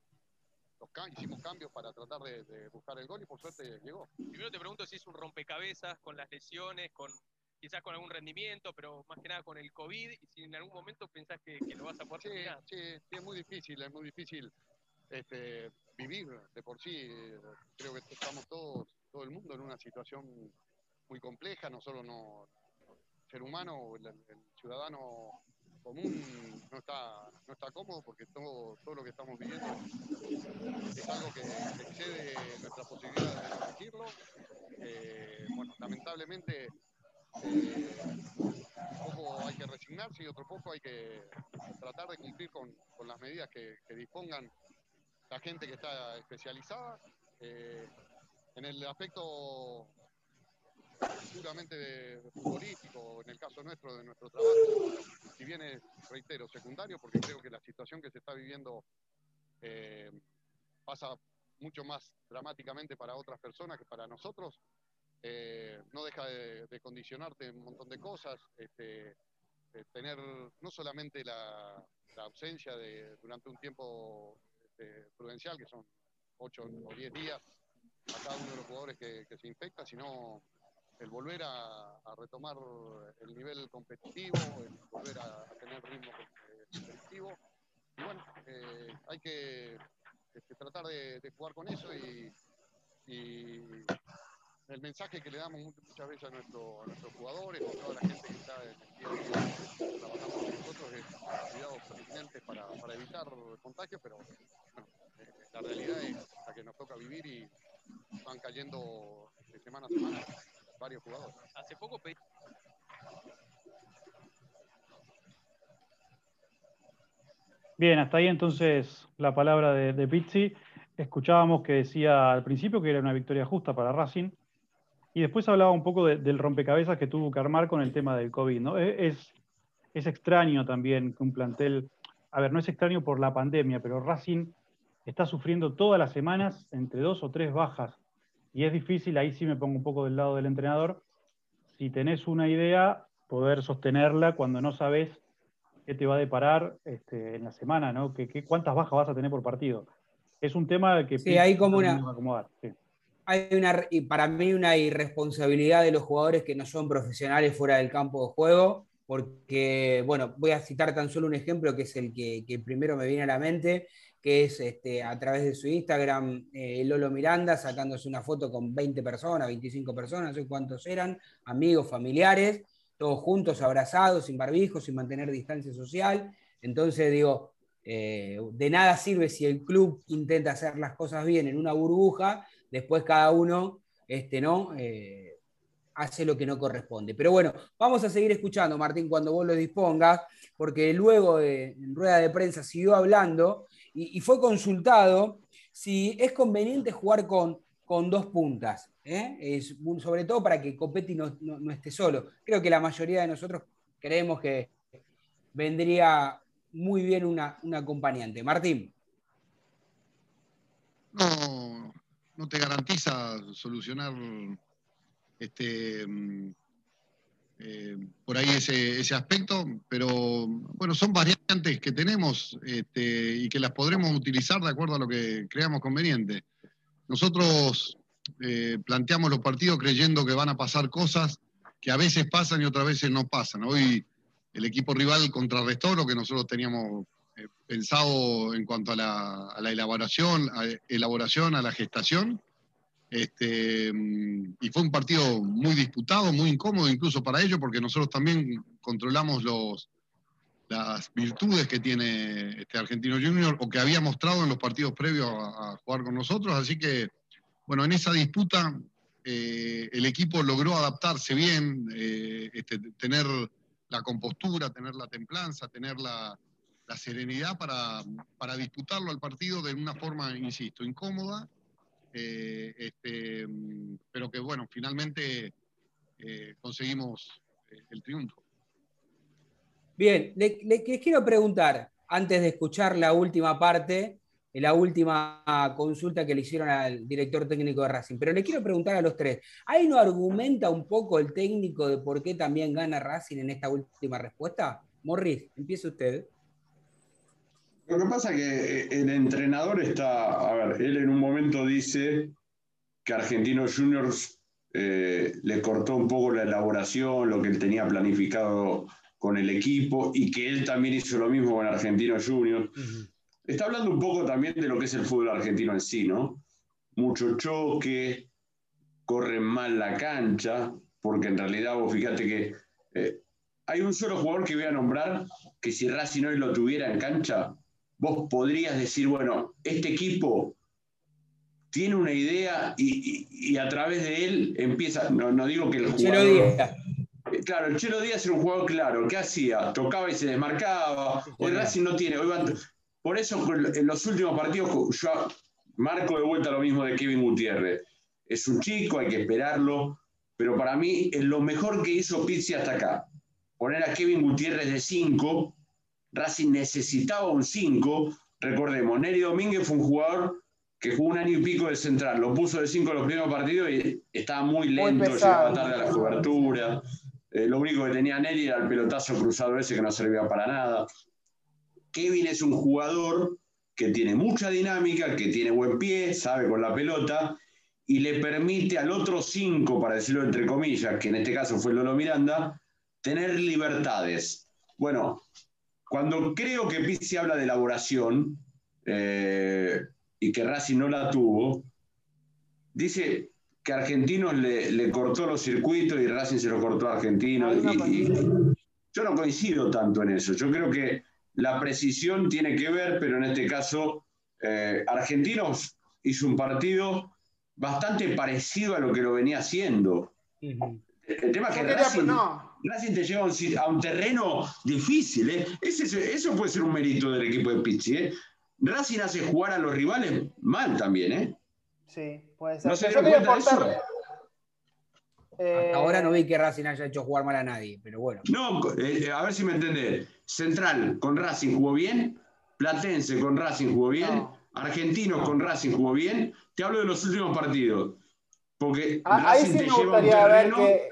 S5: hicimos cambios para tratar de, buscar el gol y por suerte llegó.
S6: Primero te pregunto si es un rompecabezas con las lesiones, con quizás con algún rendimiento, pero más que nada con el COVID, y si en algún momento pensás que, lo vas a poder
S5: sí, sí, sí, es muy difícil, es muy difícil este, vivir de por sí. Creo que estamos todos, todo el mundo en una situación muy compleja, no solo no, el ser humano, el ciudadano común no está, no está cómodo porque todo, todo lo que estamos viviendo es algo que excede nuestra posibilidad de corregirlo. Eh, bueno, lamentablemente eh, un poco hay que resignarse y otro poco hay que tratar de cumplir con, con las medidas que, que, dispongan la gente que está especializada. Eh, en el aspecto puramente de, futbolístico, en el caso nuestro, de nuestro trabajo, si bien es, reitero, secundario, porque creo que la situación que se está viviendo eh, pasa mucho más dramáticamente para otras personas que para nosotros, eh, no deja de, condicionarte un montón de cosas, este, tener no solamente la, ausencia de, durante un tiempo este, prudencial, que son 8 o 10 días, a cada uno de los jugadores que, se infecta, sino el volver a, retomar el nivel competitivo, el volver a, tener ritmo competitivo. Y bueno, eh, hay que este, tratar de, jugar con eso y, el mensaje que le damos muchas veces a, nuestro, nuestros jugadores, a toda la gente que está en el día a día trabajando con nosotros, es cuidados pertinentes para, para evitar contagios, pero bueno, eh, la realidad es la que nos toca vivir y, van cayendo de semana a semana varios jugadores. Hace poco pedí...
S3: Bien, hasta ahí entonces la palabra de, de Pizzi. Escuchábamos que decía al principio que era una victoria justa para Racing y después hablaba un poco del rompecabezas que tuvo que armar con el tema del COVID. ¿no? Es, es extraño también que un plantel, a ver, no es extraño por la pandemia, pero Racing está sufriendo todas las semanas entre dos o tres bajas y es difícil, ahí sí me pongo un poco del lado del entrenador, si tenés una idea, poder sostenerla cuando no sabes qué te va a deparar este, en la semana, ¿no? ¿Qué, cuántas bajas vas a tener por partido? Es un tema que...
S1: Sí, hay como una... Hay una, y para mí una irresponsabilidad de los jugadores que no son profesionales fuera del campo de juego, porque, bueno, voy a citar tan solo un ejemplo que es el que, que primero me viene a la mente, que es este, a través de su Instagram, eh, Lolo Miranda, sacándose una foto con 20 personas, 25 personas, no sé cuántos eran, amigos, familiares, todos juntos, abrazados, sin barbijo, sin mantener distancia social. Entonces, digo, eh, de nada sirve si el club intenta hacer las cosas bien en una burbuja, después cada uno este, ¿no? Eh, hace lo que no corresponde. Pero bueno, vamos a seguir escuchando, Martín, cuando vos lo dispongas, porque luego en rueda de prensa siguió hablando y, fue consultado si es conveniente jugar con, con dos puntas, ¿eh? es, sobre todo para que Copetti no, esté solo. Creo que la mayoría de nosotros creemos que vendría muy bien una, acompañante. Martín.
S7: No, no te garantiza solucionar este, eh, por ahí ese, ese, aspecto, pero bueno, son variantes que tenemos este, y que las podremos utilizar de acuerdo a lo que creamos conveniente. Nosotros eh, planteamos los partidos creyendo que van a pasar cosas que a veces pasan y otras veces no pasan. Hoy el equipo rival contrarrestó lo que nosotros teníamos eh, pensado en cuanto a la, a la elaboración, a, elaboración, a la gestación este, mm, y fue un partido muy disputado, muy incómodo incluso para ellos, porque nosotros también controlamos los, las virtudes que tiene este Argentino Junior o que había mostrado en los partidos previos a, jugar con nosotros. Así que, bueno, en esa disputa eh, el equipo logró adaptarse bien, eh, este, tener la compostura, tener la templanza, tener la, la serenidad para, para disputarlo al partido de una forma, insisto, incómoda eh, este, pero que bueno, finalmente eh, conseguimos eh, el triunfo.
S1: Bien, les quiero preguntar, antes de escuchar la última parte, la última consulta que le hicieron al director técnico de Racing, pero le quiero preguntar a los tres, ¿ahí no argumenta un poco el técnico de por qué también gana Racing en esta última respuesta? Morris, empiece usted.
S2: Lo que pasa es que eh, el entrenador está, a ver, él en un momento dice que Argentinos Juniors eh, le cortó un poco la elaboración, lo que él tenía planificado con el equipo y que él también hizo lo mismo con Argentinos Juniors. Está hablando un poco también de lo que es el fútbol argentino en sí, ¿no? Mucho choque, corren mal la cancha, porque en realidad vos fíjate que eh, hay un solo jugador que voy a nombrar que si Racing hoy lo tuviera en cancha, vos podrías decir, bueno, este equipo tiene una idea y, y- y a través de él empieza, no, no digo que el
S1: Chelo
S2: jugador...
S1: Díaz.
S2: Eh, Claro, el Chelo Díaz era un jugador claro. ¿Qué hacía? Tocaba y se desmarcaba. Hoy Racing no tiene. hoy van- por eso en los últimos partidos yo marco de vuelta lo mismo de Kevin Gutiérrez. Es un chico, hay que esperarlo. Pero para mí es lo mejor que hizo Pizzi hasta acá. Poner a Kevin Gutiérrez de 5. Racing necesitaba un 5. Recordemos, Neri Domínguez fue un jugador que jugó un año y pico de central. Lo puso de 5 en los primeros partidos y estaba muy lento,
S4: pesado.
S2: llegaba tarde a la cobertura. Eh, lo único que tenía Neri era el pelotazo cruzado ese que no servía para nada. Kevin es un jugador que tiene mucha dinámica, que tiene buen pie, sabe con la pelota y le permite al otro cinco, para decirlo entre comillas, que en este caso fue Lolo Miranda, tener libertades. Bueno, cuando creo que Pizzi habla de elaboración eh, y que Racing no la tuvo, dice que Argentinos le, le cortó los circuitos y Racing se los cortó a Argentinos. Y- y- yo no coincido tanto en eso. Yo creo que la precisión tiene que ver, pero en este caso, eh, Argentinos hizo un partido bastante parecido a lo que lo venía haciendo. El, el tema es que
S4: quería-
S2: Racing,
S4: no,
S2: Racing te lleva a un, un terreno difícil. ¿eh? Ese- eso puede ser un mérito del equipo de Pizzi. ¿eh? Racing hace jugar a los rivales mal también. ¿eh?
S4: sí, puede ser.
S2: ¿No se dieron cuenta de
S4: aportar. Eh,
S1: Hasta ahora no vi que Racing haya hecho jugar mal a nadie, pero bueno.
S2: No, eh, a ver si me entendés. Central con Racing jugó bien, Platense con Racing jugó bien,
S4: No.
S2: Argentinos con Racing jugó bien. Te hablo de los últimos partidos. Porque
S4: Ah, Ahí
S2: Racing
S4: sí
S2: te
S4: me
S2: lleva a un
S4: gustaría ver
S2: terreno.
S4: que,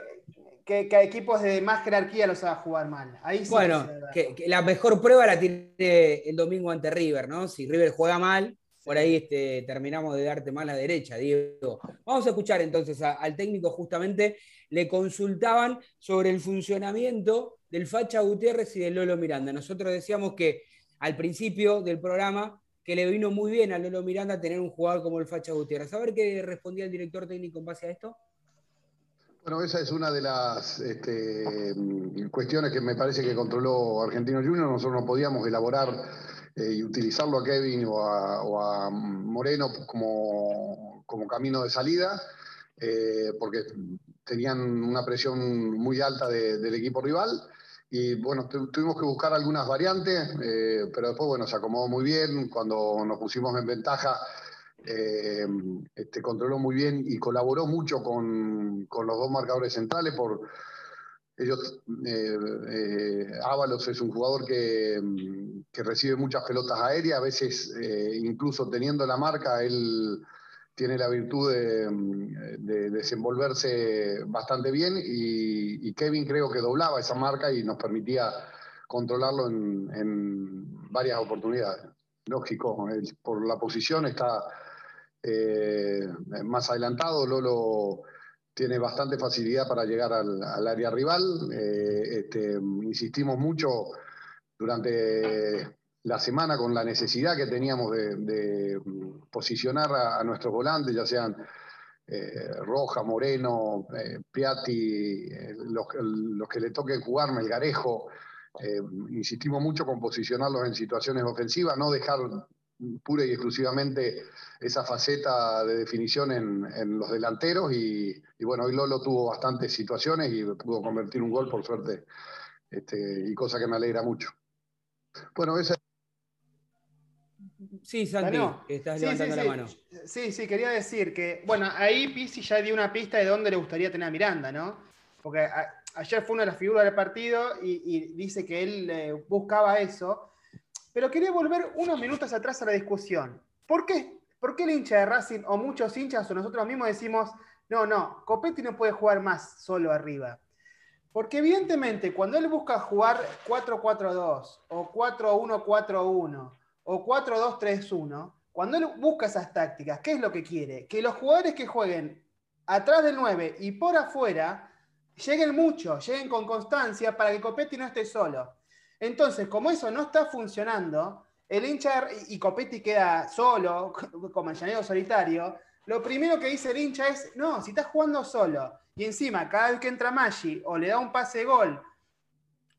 S4: que, que a equipos de más jerarquía los haga jugar mal. Ahí sí
S1: Bueno, que, que la mejor prueba la tiene el domingo ante River, ¿no? Si River juega mal, por ahí este, terminamos de darte mal a la derecha, Diego. Vamos a escuchar entonces a- al técnico, justamente le consultaban sobre el funcionamiento del Facha Gutiérrez y del Lolo Miranda. Nosotros decíamos que al principio del programa que le vino muy bien a Lolo Miranda tener un jugador como el Facha Gutiérrez. A ver qué respondía el director técnico en base a esto.
S7: Bueno, esa es una de las este, mm, cuestiones que me parece que controló Argentino Junior. Nosotros no podíamos elaborar eh, y utilizarlo a Kevin o a, Moreno como, como camino de salida, eh, porque tenían una presión muy alta de- del equipo rival. Y bueno, tu- tuvimos que buscar algunas variantes, eh, pero después, bueno, se acomodó muy bien. Cuando nos pusimos en ventaja, eh, este, controló muy bien y colaboró mucho con, con los dos marcadores centrales. Por, ellos, eh, eh, Ábalos es un jugador que, que recibe muchas pelotas aéreas, a veces eh, incluso teniendo la marca, él tiene la virtud de, de desenvolverse bastante bien y, Kevin creo que doblaba esa marca y nos permitía controlarlo en, varias oportunidades. Lógico, por la posición está eh, más adelantado, Lolo tiene bastante facilidad para llegar al, área rival. Eh, este, insistimos mucho durante la semana con la necesidad que teníamos de, posicionar a, nuestros volantes, ya sean eh, Roja, Moreno, eh, Piatti, los, que le toquen jugar, Melgarejo. Insistimos mucho con posicionarlos en situaciones ofensivas, no dejar pura y exclusivamente esa faceta de definición en, en los delanteros y, y, bueno, hoy Lolo tuvo bastantes situaciones y pudo convertir un gol por suerte este, y cosa que me alegra mucho. Bueno, esa
S1: Sí, Santi, estás
S4: Sí,
S1: levantando
S4: sí,
S1: la
S4: sí.
S1: mano.
S4: Sí, sí, quería decir que, bueno, ahí Pizzi ya dio una pista de dónde le gustaría tener a Miranda, ¿no? Porque a- ayer fue una de las figuras del partido y, y dice que él eh, buscaba eso. Pero quería volver unos minutos atrás a la discusión. ¿Por qué? ¿Por qué el hincha de Racing o muchos hinchas o nosotros mismos decimos, no, no, Copetti no puede jugar más solo arriba? Porque evidentemente cuando él busca jugar 4-4-2 o 4-1-4-1 o 4-2-3-1, cuando él busca esas tácticas, ¿qué es lo que quiere? Que los jugadores que jueguen atrás del 9 y por afuera lleguen mucho, lleguen con constancia para que Copetti no esté solo. Entonces, como eso no está funcionando, el hincha y Copetti queda solo, como el llanero solitario, lo primero que dice el hincha es, no, si estás jugando solo, y encima cada vez que entra Maggi o le da un pase de gol,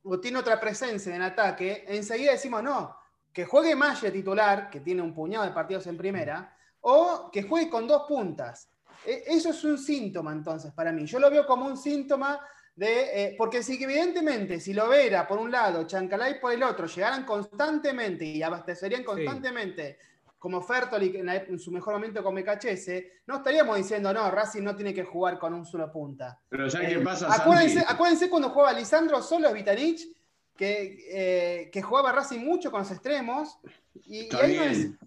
S4: o tiene otra presencia en ataque, enseguida decimos, no, que juegue Maggi titular, que tiene un puñado de partidos en primera, o que juegue con dos puntas. E- Eso es un síntoma entonces para mí. Yo lo veo como un síntoma de, eh, porque si evidentemente si Lovera por un lado, Chancalay por el otro, llegaran constantemente y abastecerían constantemente como Fertoli en, su mejor momento con Mecachese, no estaríamos diciendo, no, Racing no tiene que jugar con un solo punta.
S2: Pero ¿sabes
S4: Eh,
S2: qué pasa,
S4: acuérdense,
S2: Santi?
S4: acuérdense cuando jugaba Lisandro solo Vitanich, que, eh, que jugaba Racing mucho con los extremos. Y, y
S2: Está
S4: ahí no es-
S2: bien,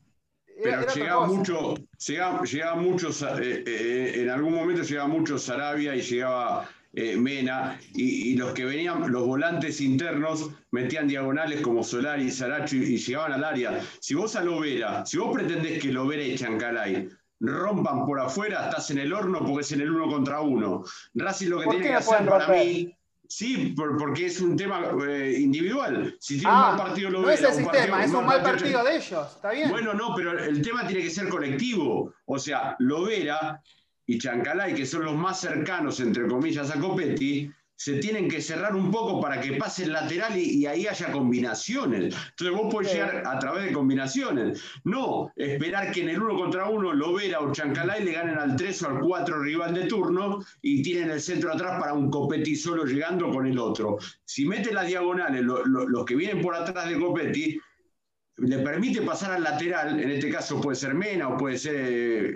S4: era-
S2: pero llegaba mucho, llegaba, llegaba mucho, eh, eh, en algún momento llegaba mucho Sarabia y llegaba eh, Mena, y, y los que venían, los volantes internos, metían diagonales como Solari y Saracho y, y llegaban al área. Si vos a Lovera, si vos pretendés que Lovera y Chancalay rompan por afuera, estás en el horno porque es en el uno contra uno. Racing lo que
S4: ¿Por
S2: tiene que
S4: no
S2: hacer para mí, sí, por- porque es un tema eh, individual. Si tiene un
S4: Ah,
S2: mal partido
S4: no
S2: Lovera,
S4: es el
S2: un partido-
S4: sistema, es un mal partido
S2: Chancalay,
S4: de ellos. ¿Está bien?
S2: bueno, no, pero el tema tiene que ser colectivo. O sea, Lovera y Chancalay, que son los más cercanos, entre comillas, a Copetti, se tienen que cerrar un poco para que pase el lateral y, y ahí haya combinaciones. Entonces vos podés
S4: Sí.
S2: llegar a través de combinaciones. No esperar que en el uno contra uno Lovera o Chancalay le ganen al 3 o al 4 rival de turno y tienen el centro atrás para un Copetti solo llegando con el otro. Si mete las diagonales, lo- lo- los que vienen por atrás de Copetti, le permite pasar al lateral, en este caso puede ser Mena o puede ser, eh,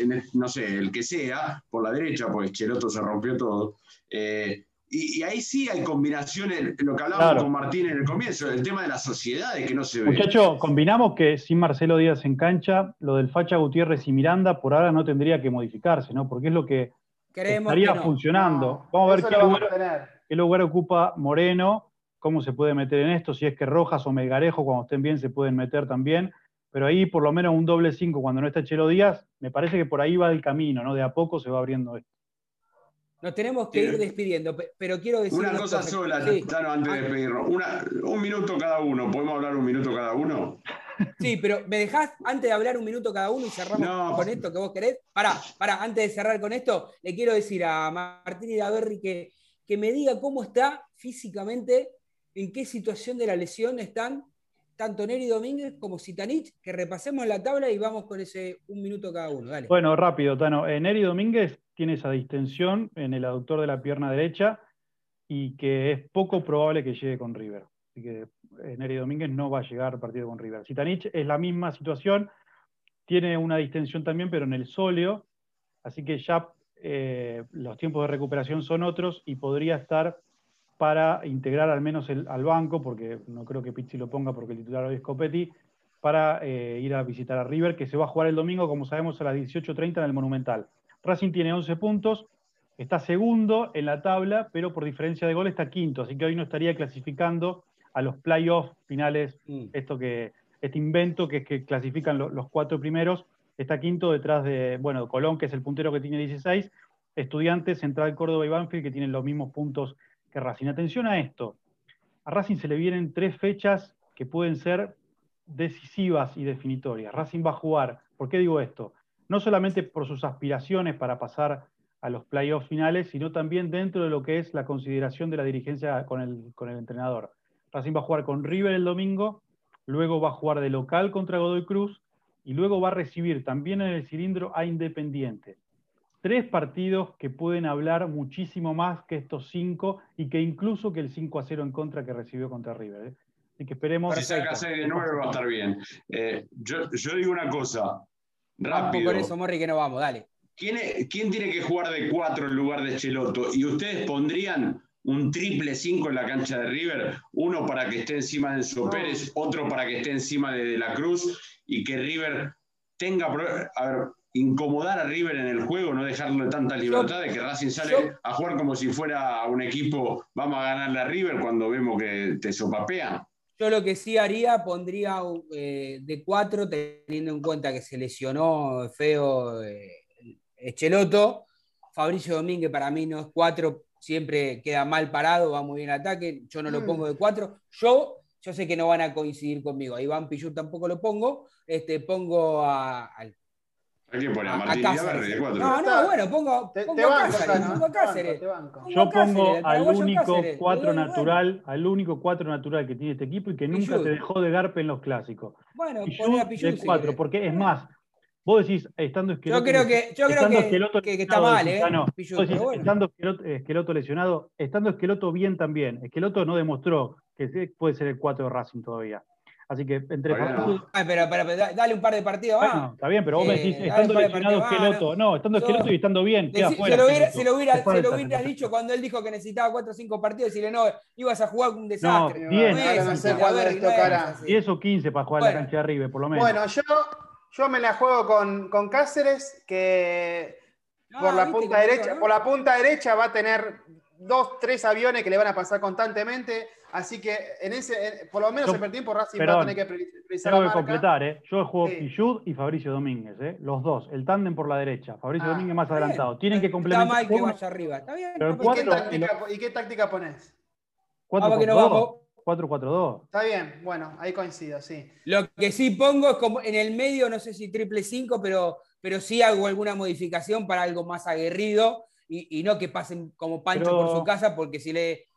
S2: el- no sé, el que sea, por la derecha, pues Cheloto se rompió todo. Eh, y, y ahí sí hay combinaciones, lo que hablábamos
S3: Claro.
S2: con Martín en el comienzo, el tema de las sociedades que no se ve.
S3: Muchacho, combinamos que sin Marcelo Díaz en cancha, lo del Facha Gutiérrez y Miranda por ahora no tendría que modificarse, ¿no? Porque es lo que
S1: Creemos
S3: estaría
S1: que no.
S3: funcionando.
S4: No,
S3: vamos a ver qué lugar, qué lugar ocupa Moreno, cómo se puede meter en esto, si es que Rojas o Melgarejo, cuando estén bien, se pueden meter también. Pero ahí por lo menos un doble 5 cuando no está Chelo Díaz, me parece que por ahí va el camino, ¿no? De a poco se va abriendo esto.
S1: Nos tenemos que
S2: Sí.
S1: ir despidiendo, pe- pero quiero decir.
S2: Una cosa
S1: cosas.
S2: sola,
S1: Sí.
S2: Tano, antes de
S1: Ah,
S2: despedirnos. Una- un minuto cada uno. ¿Podemos hablar un minuto cada uno?
S1: Sí, pero ¿me dejás antes de hablar un minuto cada uno y cerramos
S2: No.
S1: con esto que vos querés? Pará, pará, antes de cerrar con esto, le quiero decir a Martín Idaverri que, que me diga cómo está físicamente, en qué situación de la lesión están tanto Neri Domínguez como Sitanich, que repasemos la tabla y vamos con ese un minuto cada uno.
S3: Bueno, rápido, Tano. Eh, Neri Domínguez tiene esa distensión en el aductor de la pierna derecha y que es poco probable que llegue con River. Así que eh, Neri Domínguez no va a llegar partido con River. Sitanich es la misma situación, tiene una distensión también, pero en el sóleo, así que ya eh, los tiempos de recuperación son otros y podría estar para integrar al menos el- al banco, porque no creo que Pizzi lo ponga porque el titular hoy es Copetti, para eh, ir a visitar a River, que se va a jugar el domingo, como sabemos, a las 18.30 en el Monumental. Racing tiene 11 puntos, está segundo en la tabla, pero por diferencia de gol está quinto, así que hoy no estaría clasificando a los playoffs finales,
S1: Mm.
S3: esto que, este invento que es que clasifican lo- los cuatro primeros, está quinto detrás de, bueno, Colón, que es el puntero que tiene 16, Estudiantes, Central Córdoba y Banfield, que tienen los mismos puntos que Racing. Atención a esto, a Racing se le vienen tres fechas que pueden ser decisivas y definitorias. Racing va a jugar, ¿por qué digo esto? No solamente por sus aspiraciones para pasar a los playoffs finales, sino también dentro de lo que es la consideración de la dirigencia con el, con el entrenador. Racing va a jugar con River el domingo, luego va a jugar de local contra Godoy Cruz y luego va a recibir también en el cilindro a Independiente. Tres partidos que pueden hablar muchísimo más que estos cinco y que incluso que el 5 a 0 en contra que recibió contra River. ¿eh? Así que esperemos.
S2: Si saca 6 de 9 va a estar bien. Eh, yo, yo digo una cosa,
S1: Vamos
S2: rápido.
S1: con eso, Morri, que no vamos, dale.
S2: ¿Quién, es- quién tiene que jugar de 4 en lugar de Cheloto? ¿Y ustedes pondrían un triple 5 en la cancha de River? Uno para que esté encima de Enzo
S4: No.
S2: Pérez, otro para que esté encima de, De la Cruz y que River tenga, a ver, incomodar a River en el juego, no dejarle tanta libertad de que Racing sale
S1: yo-
S2: a jugar como si fuera un equipo, vamos a ganarle a River cuando vemos que te sopapean.
S1: Yo lo que sí haría, pondría eh, de cuatro, teniendo en cuenta que se lesionó feo eh, Echeloto. Fabricio Domínguez para mí no es cuatro, siempre queda mal parado, va muy bien en ataque. Yo no lo
S4: Mm.
S1: pongo de cuatro. Yo, yo sé que no van a coincidir conmigo. A Iván Pillú tampoco lo pongo. Este, pongo a, al-
S2: Hay que poner a
S1: a- a
S2: Martín
S1: Cáceres.
S2: Villaverri de 4.
S1: No, no, bueno, pongo,
S4: Te,
S1: pongo
S4: te
S1: a
S4: banco,
S1: Cáceres. Pongo a
S4: te banco,
S1: Cáceres.
S4: te banco.
S1: Pongo
S3: Yo
S1: Cáceres,
S3: pongo al único
S1: Cáceres.
S3: cuatro
S1: Sí, bueno.
S3: natural, al único cuatro natural que tiene este equipo y que nunca
S1: Pichut.
S3: te dejó de garpe en los clásicos.
S1: Bueno,
S3: Pichut
S1: poné a
S3: de
S1: si
S3: cuatro,
S1: querés.
S3: porque es más, Vos decís, estando Esqueloto.
S1: Yo creo que, yo creo que, que- que está
S3: lesionado,
S1: mal, ¿eh?
S3: ah, no.
S1: Pillo,
S3: Vos decís,
S1: bueno.
S3: estando Esqueloto, Esqueloto lesionado, estando Esqueloto bien también. Esqueloto no demostró que puede ser el 4 de Racing todavía. Así que entre Facundo-
S2: no.
S1: Ay, pero, pero, pero da- dale un par de partidos más.
S3: Bueno, está bien, pero vos me decís, estando lesionado
S1: partidos
S3: Esqueloto. No, estando Esqueloto y estando bien, queda
S1: Decí-
S3: fuera.
S1: se, lo hubiera, se lo se lo dicho cuando él dijo que necesitaba 4 o 5 partidos y decirle, no, ibas a jugar un desastre.
S3: No, bien.
S1: es
S4: Ahora no sé.
S3: 10 o 15 para jugar en
S1: Bueno.
S3: la cancha de River, por lo menos.
S4: Bueno, yo, yo me la juego con, con Cáceres, que por
S1: Ah,
S4: la
S1: ¿viste
S4: punta derecha, por la punta derecha va a tener dos, tres aviones que le van a pasar constantemente. Así que en ese, en- por lo menos
S3: Yo-
S4: en el tiempo Racing va
S3: perdón,
S4: a tener que pre- precisar la
S3: Tengo que
S4: marca.
S3: completar, ¿eh? Yo juego
S4: Sí.
S3: Pichud y Fabricio Domínguez, ¿eh? Los dos, el tándem por la derecha. Fabricio
S4: Ah,
S3: Domínguez más
S1: Está bien.
S3: adelantado. Tienen que
S1: Está
S3: complementar.
S1: mal que vaya arriba. Está bien.
S3: Pero
S4: ¿Y qué,
S3: cuatro-
S4: táctica, ¿Y qué táctica pones?
S3: 4-4-2.
S1: vamos.
S3: 4-4-2.
S4: Está bien, bueno, ahí coincido, sí.
S1: Lo que sí pongo es como en el medio, no sé si triple 5, pero, pero sí hago alguna modificación para algo más aguerrido y, y no que pasen como Pancho
S3: Pero-
S1: por su casa, porque si le.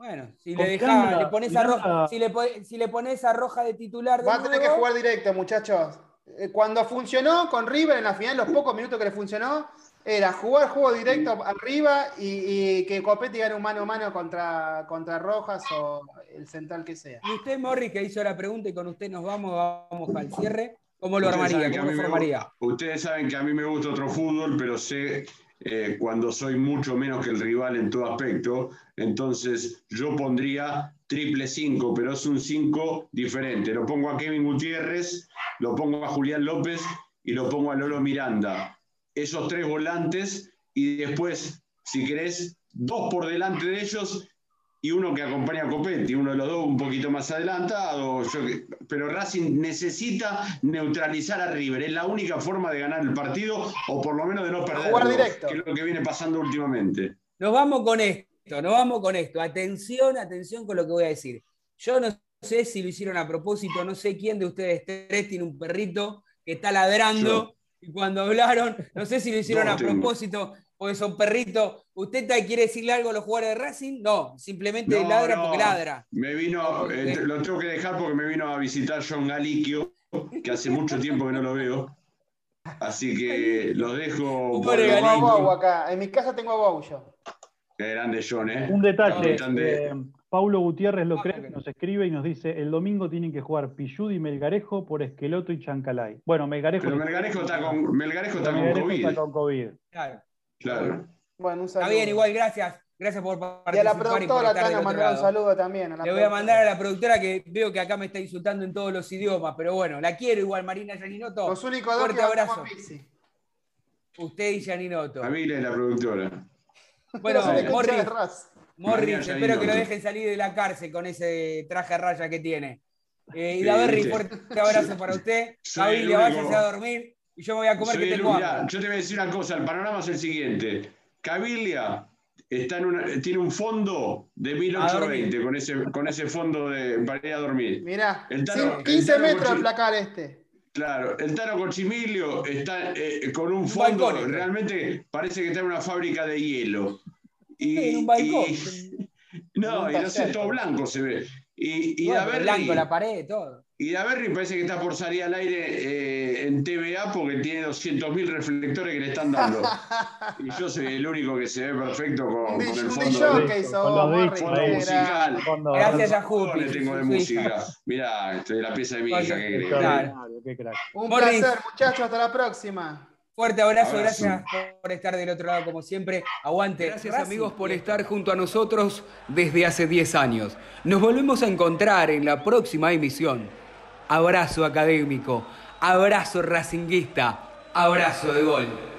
S1: Bueno, si le
S3: Miranda-
S1: le pones a Roja, si le, po- si le pones a Roja de titular de
S4: Va a tener que jugar directo, muchachos. Eh, Cuando funcionó con River en la final, los pocos minutos que le funcionó, era jugar juego directo arriba y, y que Copetti gane un mano a mano contra, contra Rojas o el central que sea.
S1: Y usted, Morris, que hizo la pregunta y con usted nos vamos, vamos al cierre, ¿cómo lo
S2: Ustedes
S1: armaría?
S2: saben que a
S1: ¿Cómo
S2: mí
S1: lo
S2: me
S1: formaría?
S2: gusta- ustedes saben que a mí me gusta otro fútbol, pero sé eh, cuando soy mucho menos que el rival en todo aspecto. Entonces yo pondría triple 5, pero es un 5 diferente. Lo pongo a Kevin Gutiérrez, lo pongo a Julián López y lo pongo a Lolo Miranda. Esos tres volantes y después, si querés, dos por delante de ellos y uno que acompaña a Copetti, uno de los dos un poquito más adelantado. yo pero Racing necesita neutralizar a River. Es la única forma de ganar el partido o por lo menos de no
S4: directo.
S2: que es lo que viene pasando últimamente.
S1: Nos vamos con esto, nos vamos con esto. Atención, atención con lo que voy a decir. Yo no sé si lo hicieron a propósito, no sé quién de ustedes tres tiene un perrito que está ladrando. Y cuando hablaron, no sé si lo hicieron a
S2: tengo.
S1: propósito, porque son perritos. ¿Usted quiere decirle algo a los jugadores de Racing? No, simplemente
S2: No,
S1: ladra
S2: no.
S1: porque ladra.
S2: Me vino, eh, lo tengo que dejar porque me vino a visitar John Galicchio, que hace mucho tiempo que no lo veo. Así que los dejo.
S1: Un
S2: por
S1: pobre
S2: lo
S4: Tengo a
S1: Galicchio.
S2: mismo.
S4: Bow acá. En mi casa tengo a Bow yo.
S2: Qué grande John, ¿eh?
S3: Un detalle. Eh, Paulo Gutiérrez lo
S1: Ah,
S3: cree, nos escribe y nos dice: el domingo tienen que jugar Pichud y Melgarejo por Esqueloto y Chancalay. Bueno, Melgarejo.
S2: Pero Melgarejo está con, Melgarejo está con
S3: Melgarejo
S2: COVID.
S3: está con COVID.
S1: Claro.
S2: Claro.
S4: Bueno, un
S1: Está
S4: saludo.
S1: bien, igual, gracias. Gracias por
S4: Y a
S1: participar
S4: la productora Tana mandar un saludo también. a la
S1: Le voy a mandar a la productora que veo que acá me está insultando en todos los idiomas, pero bueno, la quiero igual, Marina Yaninoto.
S4: Los únicos dos
S1: Fuerte
S4: que
S1: abrazo. Usted y Yaninoto.
S2: Camila es la productora.
S1: Bueno, Morris. Morris,
S2: María
S1: espero que lo dejen salir de la cárcel con ese traje a raya que tiene. Eh, y
S2: Sí,
S1: Daverri,
S2: viste.
S1: fuerte abrazo para usted.
S2: Único-
S1: váyase a dormir y yo me voy a comer
S2: Soy
S1: que
S2: el-
S1: tengo
S2: mirá,
S1: hambre.
S2: yo te voy a decir una cosa, el panorama es el siguiente. Cabilia está en una- tiene un fondo de 1820 con ese, con ese fondo de, para ir a dormir.
S4: Mirá, sí, 15
S2: el Tano
S4: metros el placar este.
S2: Claro, el Tano Cochimilio está eh, con un fondo,
S1: balcón,
S2: realmente parece que está en una fábrica de hielo. Y,
S1: en un balcón.
S2: y- no,
S4: En
S2: y no sé, todo blanco se ve. Y, y
S1: Bueno,
S2: Daverri-
S1: blanco, la pared, todo.
S2: Y Daverri parece que está por salir al aire eh, en TVA porque tiene 200.000 reflectores que le están dando. y yo soy el único que se ve perfecto con, con el fondo, de-
S4: que hizo
S3: Con los
S2: fondo musical.
S3: Fondo-
S1: Gracias a Jupi.
S2: le tengo de música. Mirá, estoy de la pieza de mi hija, ¿qué?
S1: Claro.
S4: Un
S1: Morris.
S4: placer, muchachos. Hasta la próxima.
S1: Fuerte abrazo,
S2: Abrazo.
S1: gracias por estar del otro lado como siempre. Aguante.
S8: Gracias
S1: Racing.
S8: amigos por estar junto a nosotros desde hace 10 años. Nos volvemos a encontrar en la próxima emisión. Abrazo académico, abrazo racinguista, abrazo de gol.